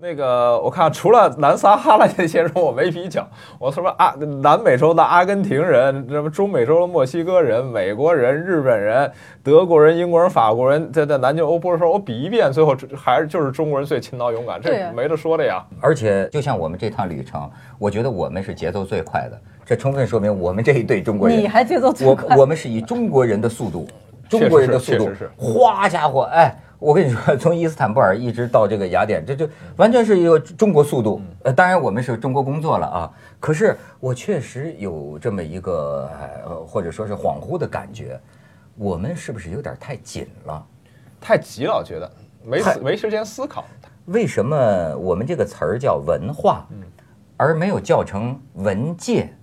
那个我看除了南撒哈拉那些人我没比较，我什么阿南美洲的阿根廷人，什么中美洲的墨西哥人、美国人、日本人、德国人、英国人、法国人，在在南京欧波的时候，我比一遍，最后还是就是中国人最勤劳勇敢，这没得说的呀。而且就像我们这趟旅程，我觉得我们是节奏最快的，这充分说明我们这一队中国人，你还节奏最快，我我们是以中国人的速度，中国人的速度，哗家伙，哎。我跟你说，从伊斯坦布尔一直到这个雅典，这就完全是一个中国速度。呃，当然我们是中国工作了啊。可是我确实有这么一个，呃，或者说是恍惚的感觉，我们是不是有点太紧了？太急了，我觉得没没时间思考。为什么我们这个词儿叫文化，而没有叫成文界？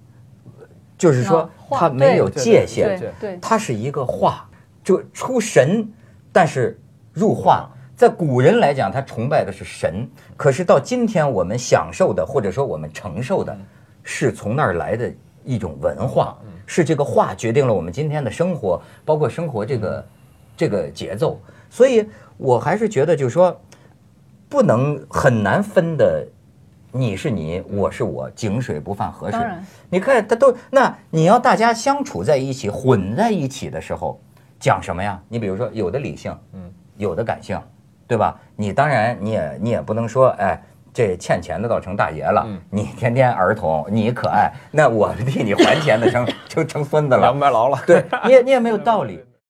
就是说它没有界限，它是一个化，就出神，但是。入化，在古人来讲，他崇拜的是神；可是到今天，我们享受的，或者说我们承受的，是从那儿来的一种文化，是这个化决定了我们今天的生活，包括生活这个这个节奏。所以我还是觉得，就是说，不能很难分的，你是你，我是我，井水不犯河水。你看，他都那你要大家相处在一起，混在一起的时候，讲什么呀？你比如说，有的理性，嗯。有的感性，对吧？你当然你也你也不能说，哎，这欠钱的倒成大爷了。你天天儿童，你可爱，那我替你还钱的成 就成孙子了，白劳了。对，你也你也没有道理。